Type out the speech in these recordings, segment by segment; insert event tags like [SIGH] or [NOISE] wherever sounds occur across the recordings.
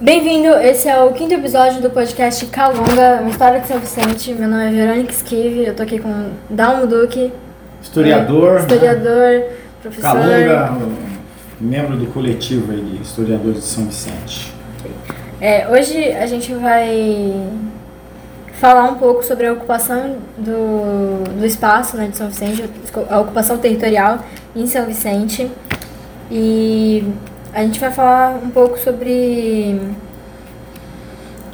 Bem-vindo, esse é o quinto episódio do podcast Calunga, uma história de São Vicente. Meu nome é Verônica Esquive, eu tô aqui com Dalmo Duque. Historiador. É, historiador, professor. Calunga, membro do coletivo aí de historiadores de São Vicente. É, hoje a gente vai falar um pouco sobre a ocupação do, do espaço né, de São Vicente, a ocupação territorial em São Vicente. E a gente vai falar um pouco sobre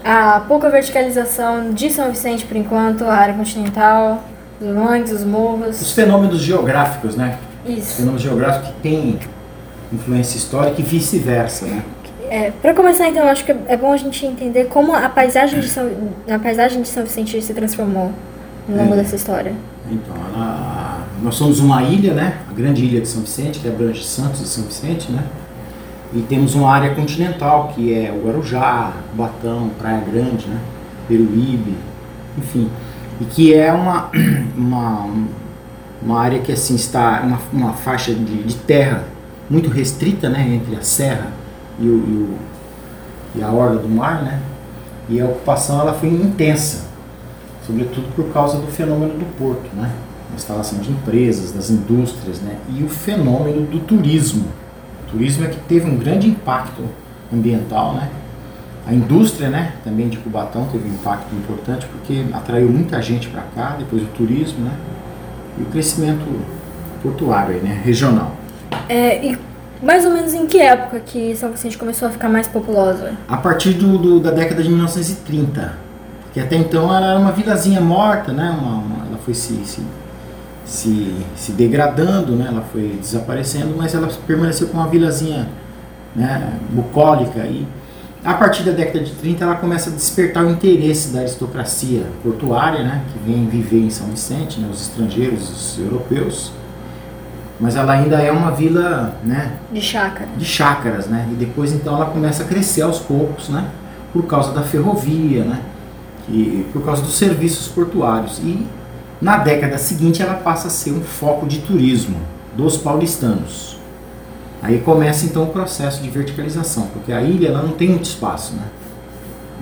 a pouca verticalização de São Vicente por enquanto, a área continental, os mangues, os morros. Os fenômenos geográficos, né? Isso. Os fenômenos geográficos que têm influência histórica e vice-versa, né? É, para começar, então, acho que é bom a gente entender como a paisagem de São, a paisagem de São Vicente se transformou ao longo é. dessa história. Então, ela, nós somos uma ilha, né? A grande ilha de São Vicente, que abrange Santos e São Vicente, né? E temos uma área continental, que é o Guarujá, Batão, Praia Grande, né? Peruíbe, enfim. E que é uma, [CLEARS THROAT] uma, uma área que assim está uma, uma faixa de, de terra muito restrita, né? Entre a serra e, o, e, o, e a orla do mar, né? E a ocupação ela foi intensa, sobretudo por causa do fenômeno do porto, né? A instalação de empresas, das indústrias, né? E o fenômeno do turismo turismo é que teve um grande impacto ambiental, né? A indústria, né, também de Cubatão teve um impacto importante porque atraiu muita gente para cá, depois o turismo, né? E o crescimento portuário, né, regional. É, e mais ou menos em que época que São Vicente começou a ficar mais populosa? A partir do, do da década de 1930, porque até então era uma vilazinha morta, né? Uma, uma, ela foi se, se se, se degradando, né? ela foi desaparecendo, mas ela permaneceu com uma vilazinha né, bucólica. E a partir da década de 30 ela começa a despertar o interesse da aristocracia portuária, né, que vem viver em São Vicente, né, os estrangeiros, os europeus. Mas ela ainda é uma vila né, de chácara. De chácaras, né? E depois então ela começa a crescer aos poucos, né? Por causa da ferrovia, né? E por causa dos serviços portuários. E na década seguinte, ela passa a ser um foco de turismo dos paulistanos. Aí começa então o processo de verticalização, porque a ilha ela não tem muito espaço, né?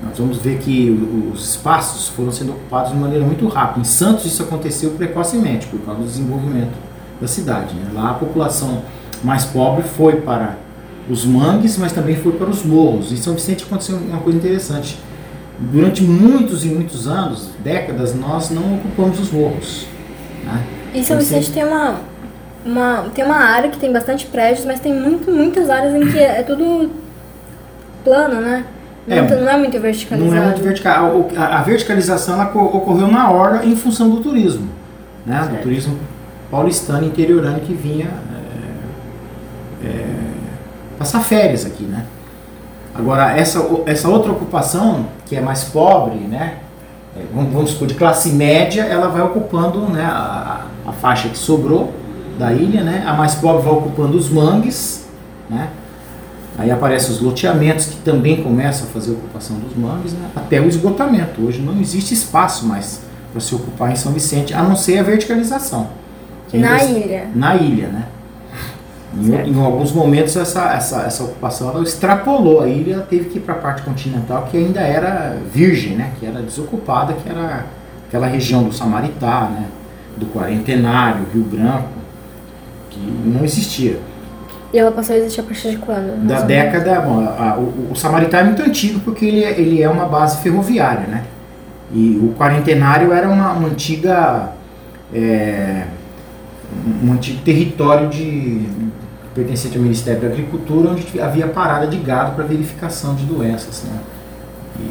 Nós vamos ver que os espaços foram sendo ocupados de maneira muito rápida. Em Santos isso aconteceu precocemente por causa do desenvolvimento da cidade. Né? Lá a população mais pobre foi para os mangues, mas também foi para os morros. Em São Vicente aconteceu uma coisa interessante durante muitos e muitos anos, décadas, nós não ocupamos os morros. Né? E São Vicente tem uma, uma, tem uma área que tem bastante prédios, mas tem muito, muitas áreas em que é tudo plano, né? Não é, não é muito verticalizado. Não é muito vertical. A, a verticalização ela ocorreu na hora em função do turismo. Né? Do turismo paulistano interiorano que vinha é, é, passar férias aqui, né? Agora, essa, essa outra ocupação, que é mais pobre, né, é, vamos, vamos supor, de classe média, ela vai ocupando né, a, a faixa que sobrou da ilha, né, a mais pobre vai ocupando os mangues, né, aí aparecem os loteamentos que também começam a fazer a ocupação dos mangues, né, até o esgotamento. Hoje não existe espaço mais para se ocupar em São Vicente, a não ser a verticalização. Na ilha. Na ilha, né? Em, em, alguns momentos essa, essa, essa ocupação ela extrapolou a ilha, teve que ir para a parte continental que ainda era virgem, né? que era desocupada, que era aquela região do Samaritá, né? do Quarentenário, Rio Branco, que não existia. E ela passou a existir a partir de quando? Da década. Bom, a, o, o, Samaritá é muito antigo porque ele, é, ele é uma base ferroviária, né? E o Quarentenário era uma, uma antiga. É, um antigo território de, pertencente ao Ministério da Agricultura, onde havia parada de gado para verificação de doenças. Né? E,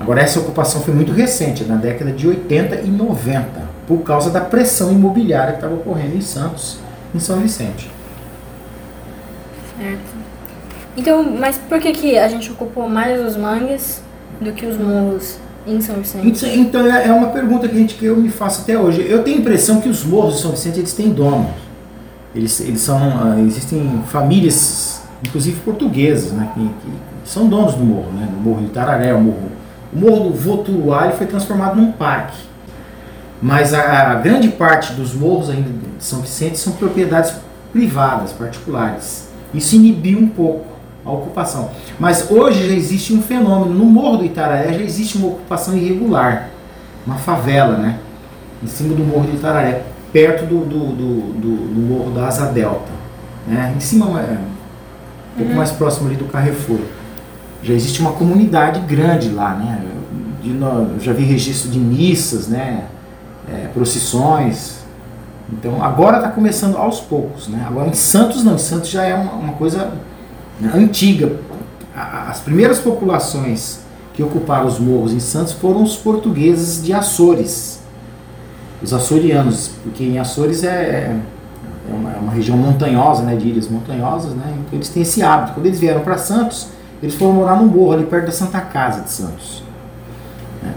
agora, essa ocupação foi muito recente, na década de 80 e 90, por causa da pressão imobiliária que estava ocorrendo em Santos, em São Vicente. Certo. Então, mas por que, que a gente ocupou mais os mangues do que os morros em São Vicente? Então, é, é uma pergunta que, a gente, que eu me faço até hoje. Eu tenho a impressão que os morros de São Vicente eles têm donos eles, eles são, uh, existem famílias, inclusive portuguesas, né, que, que, são donos do morro, né, do morro de Tararé, o morro, o morro do Voturuá foi transformado num parque. Mas a, a, grande parte dos morros ainda de São Vicente são propriedades privadas, particulares. Isso inibiu um pouco a ocupação. Mas hoje já existe um fenômeno, no Morro do Itararé já existe uma ocupação irregular, uma favela, né? Em cima do Morro do Itararé, perto do, do, do, do, do Morro da Asa Delta. Né? Em cima, é, um pouco uhum. mais próximo ali do Carrefour. Já existe uma comunidade grande lá, né? De, eu já vi registro de missas, né? É, procissões. Então agora está começando aos poucos, né? Agora em Santos não, em Santos já é uma, uma coisa né, antiga. As primeiras populações que ocuparam os morros em Santos foram os portugueses de Açores, os açorianos, porque em Açores é, é, é uma, é uma, região montanhosa, né, de ilhas montanhosas, né, então eles têm esse hábito. Quando eles vieram para Santos, eles foram morar num morro ali perto da Santa Casa de Santos. Né,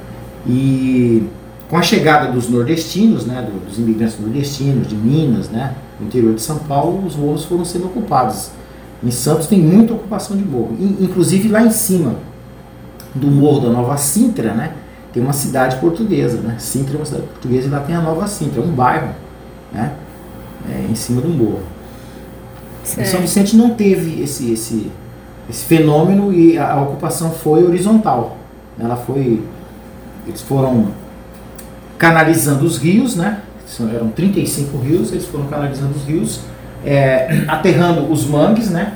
e com a chegada dos nordestinos, né, dos imigrantes nordestinos, de Minas, né, no interior de São Paulo, os morros foram sendo ocupados. Em Santos tem muita ocupação de morro, inclusive lá em cima do morro da Nova Sintra, né, tem uma cidade portuguesa, né? Sintra é uma cidade portuguesa e lá tem a Nova Sintra, é um bairro, né? É, em cima do morro. Certo. São Vicente não teve esse, esse, esse fenômeno e a, a ocupação foi horizontal. Ela foi, eles foram canalizando os rios, né? Eram 35 rios, eles foram canalizando os rios, é, aterrando os mangues, né?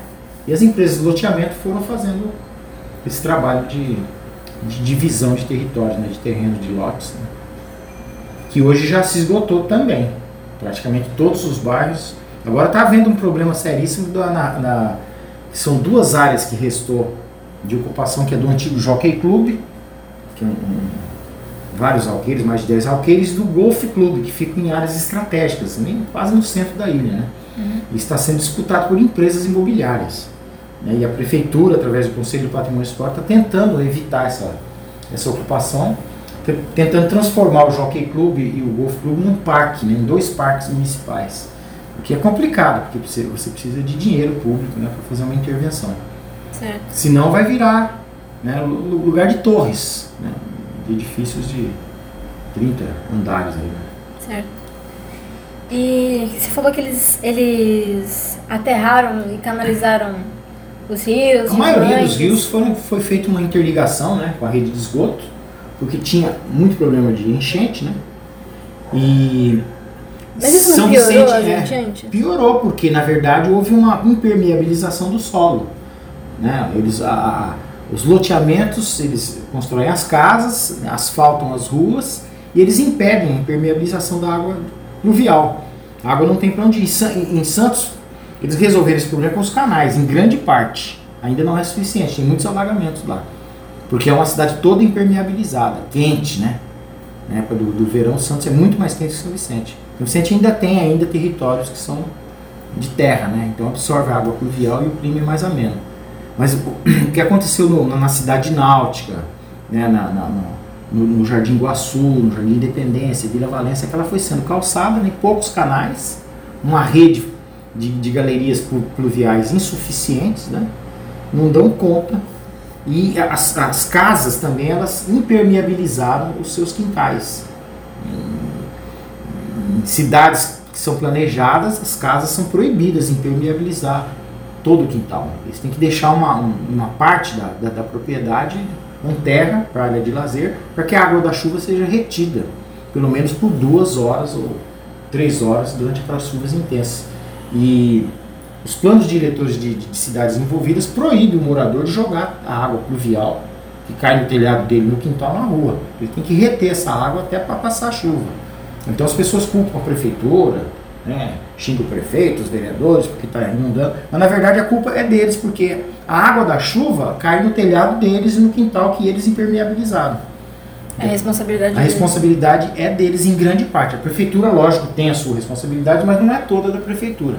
E as empresas de loteamento foram fazendo esse trabalho de de divisão de território, né, de terreno, de lotes, né, que hoje já se esgotou também. Praticamente todos os bairros. Agora está havendo um problema seríssimo da, na, na, são duas áreas que restou de ocupação, que é do antigo Jockey Club, que é um, um, vários alqueires, mais de 10 alqueires, do Golf Club, que fica em áreas estratégicas, também quase no centro da ilha. Né? Uhum. E está sendo disputado por empresas imobiliárias. Né? E a prefeitura, através do Conselho do Patrimônio Esporte, está tentando evitar essa, essa ocupação, tentando transformar o Jockey Club e o Golf Club num parque, né? em dois parques municipais. O que é complicado, porque você, você precisa de dinheiro público né? para fazer uma intervenção. Certo. Senão vai virar né, lugar de torres, né? de edifícios de 30 andares. Aí, né? Certo. E você falou que eles, eles aterraram e canalizaram os rios? A maioria dos rios foram, foi feita uma interligação né, com a rede de esgoto, porque tinha muito problema de enchente, né? E mas isso não piorou Vicente? É, piorou, porque na verdade houve uma impermeabilização do solo. Né? Eles, a, os loteamentos, eles constroem as casas, asfaltam as ruas e eles impedem a impermeabilização da água pluvial. A água não tem para onde ir. Em Santos, eles resolveram esse problema com os canais, em grande parte. Ainda não é suficiente, tem muitos alagamentos lá. Porque é uma cidade toda impermeabilizada, quente, né? Na época do, do verão, Santos é muito mais quente que São Vicente. São Vicente ainda tem ainda territórios que são de terra, né? Então absorve a água pluvial e o clima é mais ameno. Mas o [CLEARS THROAT] que aconteceu no, na cidade náutica, né? na, na, no, no, Jardim Guaçu, no Jardim Independência, Vila Valência, que ela foi sendo calçada, né? poucos canais, uma rede de, de galerias pluviais insuficientes, né? não dão conta. E as, as casas também elas impermeabilizaram os seus quintais. Em, em cidades que são planejadas, as casas são proibidas de impermeabilizar todo o quintal. Eles têm que deixar uma, uma parte da, da, da propriedade com terra para área de lazer, para que a água da chuva seja retida, pelo menos por duas horas ou três horas durante aquelas chuvas intensas. E os planos diretores de, de, cidades envolvidas proíbem o morador de jogar a água pluvial que cai no telhado dele no quintal na rua. Ele tem que reter essa água até para passar a chuva. Então as pessoas culpam a prefeitura, né, xingam o prefeito, os vereadores, porque está inundando. Mas na verdade a culpa é deles, porque a água da chuva cai no telhado deles e no quintal que eles impermeabilizaram. É a responsabilidade A deles. responsabilidade é deles em grande parte. A prefeitura, lógico, tem a sua responsabilidade, mas não é toda da prefeitura.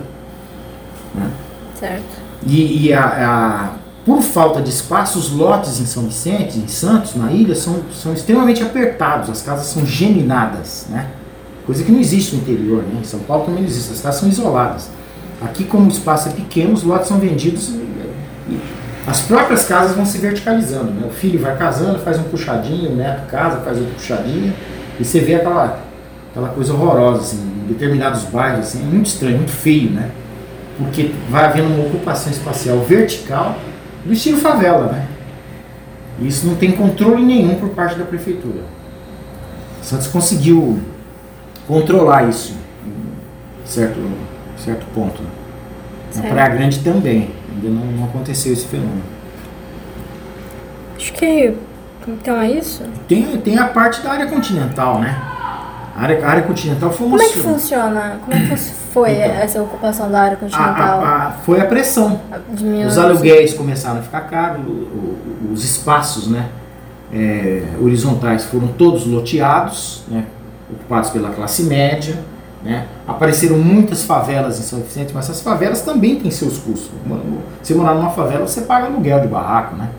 Né? Certo. E, e a, a, por falta de espaço, os lotes em São Vicente, em Santos, na ilha, são, são extremamente apertados, as casas são geminadas, né? coisa que não existe no interior, né? em São Paulo também não existe, as casas são isoladas. Aqui, como o espaço é pequeno, os lotes são vendidos as próprias casas vão se verticalizando. Né? O filho vai casando, faz um puxadinho, o neto casa, faz outro puxadinho, e você vê aquela, aquela coisa horrorosa, assim, em determinados bairros, assim, é muito estranho, muito feio, né? Porque vai havendo uma ocupação espacial vertical do estilo favela, né? Isso não tem controle nenhum por parte da prefeitura. Santos conseguiu controlar isso em certo, certo ponto. Na Praia Grande também, ainda não, não aconteceu esse fenômeno. Acho que então é isso? Tem, tem a parte da área continental, né? A área, a área continental foi uma... Como é que funciona? Como é que foi então, essa ocupação da área continental? A, a, foi a pressão. Os aluguéis começaram a ficar caros, os espaços né, é, horizontais foram todos loteados, né, ocupados pela classe média. Né? Apareceram muitas favelas em São Vicente, mas essas favelas também têm seus custos. Você morar numa favela, você paga aluguel de barraco. Né?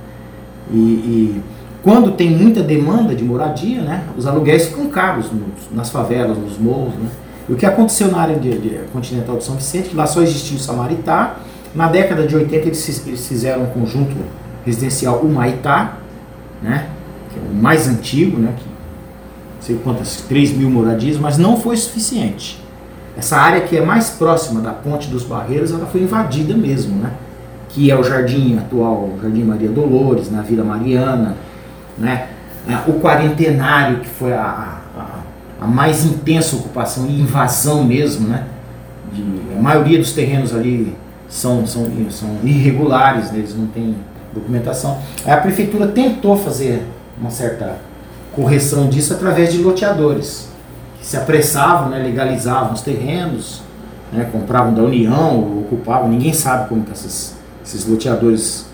e, e quando tem muita demanda de moradia, né, os aluguéis ficam caros nos, nas favelas, nos morros. Né? E o que aconteceu na área de, de, continental de São Vicente, lá só existia o Samaritá. Na década de 80 eles, eles fizeram um conjunto residencial Humaitá, né, que é o mais antigo, né, que sei quantas, 3 mil moradias, mas não foi suficiente. Essa área que é mais próxima da Ponte dos Barreiros, ela foi invadida mesmo, né? Que é o jardim atual, o Jardim Maria Dolores, na Vila Mariana, né? É, o quarentenário, que foi a, a, a, mais intensa ocupação e invasão mesmo, né? De, a maioria dos terrenos ali são, são, são irregulares, né? eles não têm documentação. Aí a prefeitura tentou fazer uma certa correção disso através de loteadores, que se apressavam, né? legalizavam os terrenos, né? compravam da União, ocupavam, ninguém sabe como que esses, esses loteadores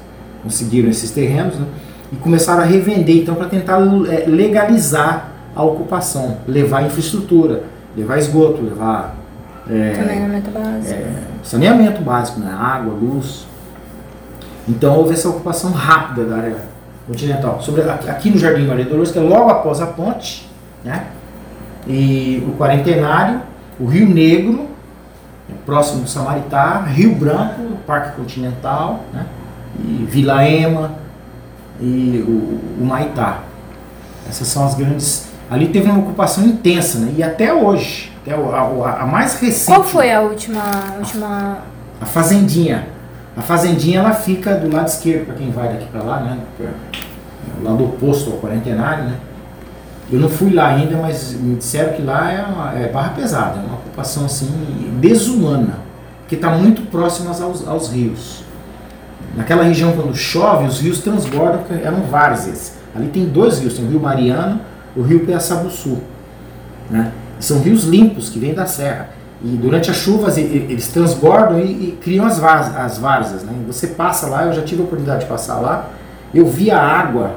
conseguiram esses terrenos, né? e começaram a revender então para tentar é, legalizar a ocupação, levar infraestrutura, levar esgoto, levar é, saneamento básico, é, saneamento básico, né? água, luz. Então houve essa ocupação rápida da área continental. Sobre, aqui no Jardim Maria Dolores, que é logo após a ponte, né? e o Quarentenário, o Rio Negro, próximo do Samaritá, Rio Branco, Parque Continental, né? e Vila Ema, e o, o Maitá. Essas são as grandes. Ali teve uma ocupação intensa, né? E até hoje, até a, a, a mais recente. Qual foi a última, a última? A Fazendinha. A Fazendinha ela fica do lado esquerdo para quem vai daqui para lá, né? O lado oposto ao quarentenário, né? Eu não fui lá ainda, mas me disseram que lá é, uma, é barra pesada, é uma ocupação assim desumana, que está muito próxima aos, aos rios. Naquela região, quando chove, os rios transbordam, eram várzeas. Ali tem dois rios, tem o rio Mariano o rio Piaçabuçu. Né? São rios limpos que vêm da serra. E durante as chuvas eles transbordam e, e criam as, várzeas, as várzeas. Né? Você passa lá, eu já tive a oportunidade de passar lá, eu vi a água,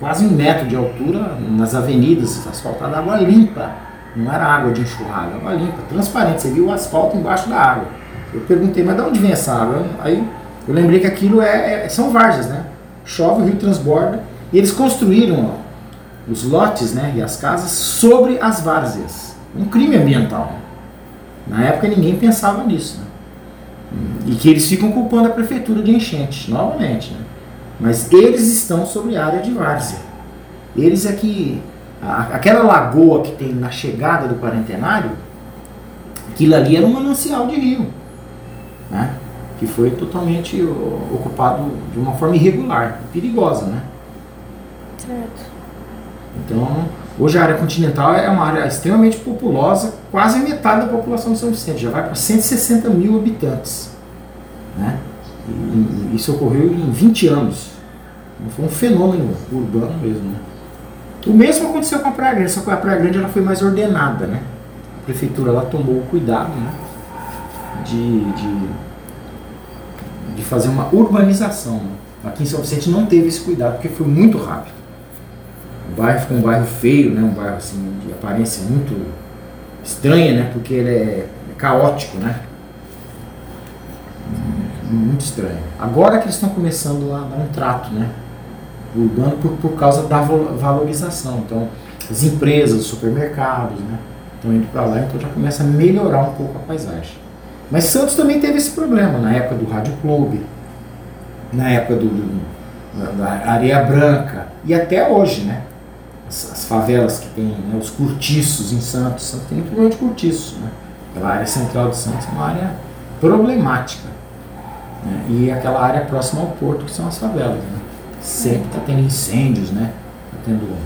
quase um metro de altura, nas avenidas asfaltadas, água limpa. Não era água de enxurrada, água limpa, transparente. Você viu o asfalto embaixo da água. Eu perguntei, mas de onde vem essa água? Aí eu lembrei que aquilo é, é são várzeas, né? Chove, o rio transborda. E eles construíram ó, os lotes né, e as casas sobre as várzeas. Um crime ambiental. Na época ninguém pensava nisso. Né? E que eles ficam culpando a prefeitura de enchente, novamente. Né? Mas eles estão sobre a área de várzea. Eles é que. Aquela lagoa que tem na chegada do quarentenário, aquilo ali era um manancial de rio. Né? que foi totalmente ocupado de uma forma irregular, perigosa, né? Certo. Então, hoje a área continental é uma área extremamente populosa, quase metade da população de São Vicente, já vai para 160 mil habitantes, né? E isso ocorreu em 20 anos. Foi um fenômeno urbano mesmo, né? O mesmo aconteceu com a Praia Grande, só que a Praia Grande ela foi mais ordenada, né? A prefeitura ela tomou o cuidado, né? de, de de fazer uma urbanização. Aqui em São Vicente não teve esse cuidado porque foi muito rápido. O bairro ficou um bairro feio, né? um bairro assim, de aparência muito estranha, né? porque ele é caótico, né? Muito estranho. Agora que eles estão começando a dar um trato, né? Urbano por, por causa da valorização. Então, as empresas, os supermercados, né? Estão indo para lá, então já começa a melhorar um pouco a paisagem. Mas Santos também teve esse problema na época do Rádio Clube, na época do, do da Areia Branca e até hoje, né? As, as favelas que tem, né? os cortiços em Santos. Santos tem muito problema de cortiço, né? Aquela área central de Santos é uma área problemática. né? e aquela área próxima ao porto, que são as favelas. Né? Sempre está tendo incêndios, né? Tá tendo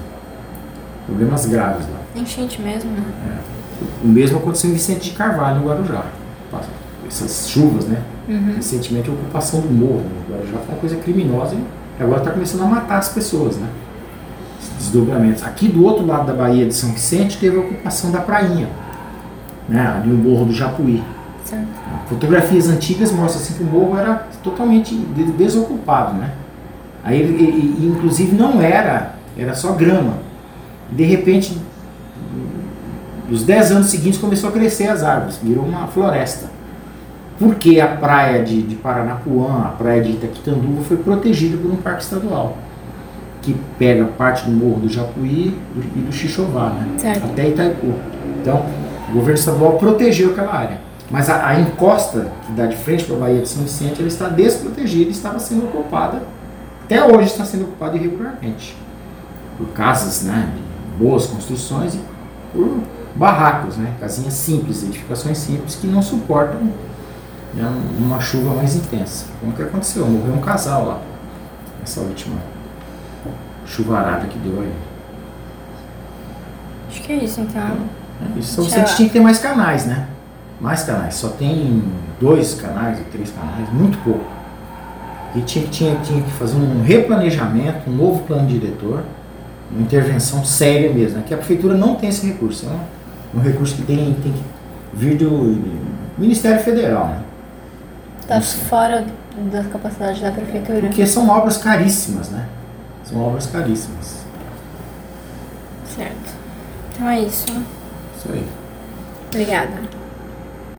problemas graves lá. Enchente mesmo, né? É. O mesmo aconteceu em Vicente de Carvalho, no Guarujá. Essas chuvas, né? Uhum. Recentemente a ocupação do morro no Guarujá foi uma coisa criminosa e agora está começando a matar as pessoas, né? Desdobramentos. Aqui do outro lado da Baía de São Vicente teve a ocupação da prainha, né, ali no Morro do Japuí. Certo. Fotografias antigas mostram assim que o morro era totalmente desocupado, né? Aí, inclusive não era, era só grama. De repente, nos 10 anos seguintes começou a crescer as árvores, virou uma floresta. Porque a praia de, de Paranapuã, a praia de Itaquitanduva foi protegida por um parque estadual que pega parte do Morro do Japuí e do Xixová, né? Certo. até Itaipu. Então, o governo estadual protegeu aquela área. Mas a, a encosta que dá de frente para a Baía de São Vicente, ela está desprotegida e estava sendo ocupada, até hoje está sendo ocupada irregularmente, por casas né, de boas construções e por barracos, né, casinhas simples, edificações simples que não suportam né, uma chuva mais intensa. Como que aconteceu? Morreu um casal lá, nessa última chuvarada que deu aí. Acho que é isso então. É isso. São Vicente tinha que ter mais canais, né? Mais canais. Só tem dois canais ou três canais, muito pouco. E tinha, tinha, tinha que fazer um replanejamento, um novo plano diretor, uma intervenção séria mesmo. Aqui a prefeitura não tem esse recurso. É um, um recurso que tem, tem que vir do Ministério Federal, né? Está fora da capacidade da prefeitura. Porque são obras caríssimas, né? São obras caríssimas. Certo. Então é isso. Isso aí. Obrigada.